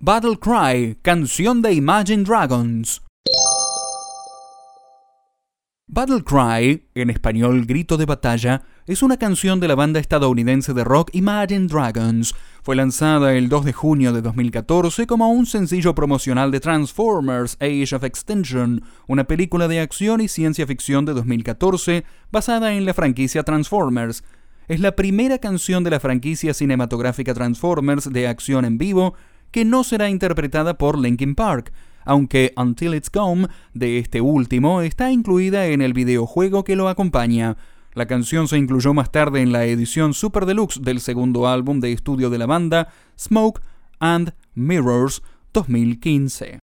Battle Cry, canción de Imagine Dragons. Battle Cry, en español Grito de Batalla, es una canción de la banda estadounidense de rock Imagine Dragons. Fue lanzada el 2 de junio de 2014 como un sencillo promocional de Transformers Age of Extinction, una película de acción y ciencia ficción de 2014 basada en la franquicia Transformers. Es la primera canción de la franquicia cinematográfica Transformers de acción en vivo que no será interpretada por Linkin Park, aunque Until It's Gone de este último está incluida en el videojuego que lo acompaña. La canción se incluyó más tarde en la edición Super Deluxe del segundo álbum de estudio de la banda, Smoke and Mirrors 2015.